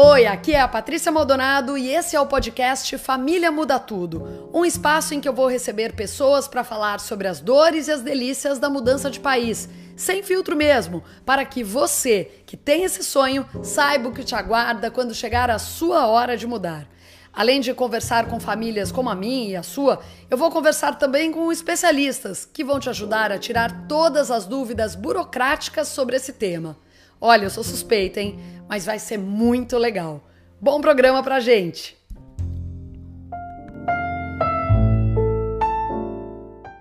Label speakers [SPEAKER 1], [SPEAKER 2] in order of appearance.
[SPEAKER 1] Oi, aqui é a Patrícia Maldonado e esse é o podcast Família Muda Tudo, um espaço em que eu vou receber pessoas para falar sobre as dores e as delícias da mudança de país, sem filtro mesmo, para que você, que tem esse sonho, saiba o que te aguarda quando chegar a sua hora de mudar. Além de conversar com famílias como a minha e a sua, eu vou conversar também com especialistas que vão te ajudar a tirar todas as dúvidas burocráticas sobre esse tema. Olha, eu sou suspeita, hein? Mas vai ser muito legal. Bom programa pra gente!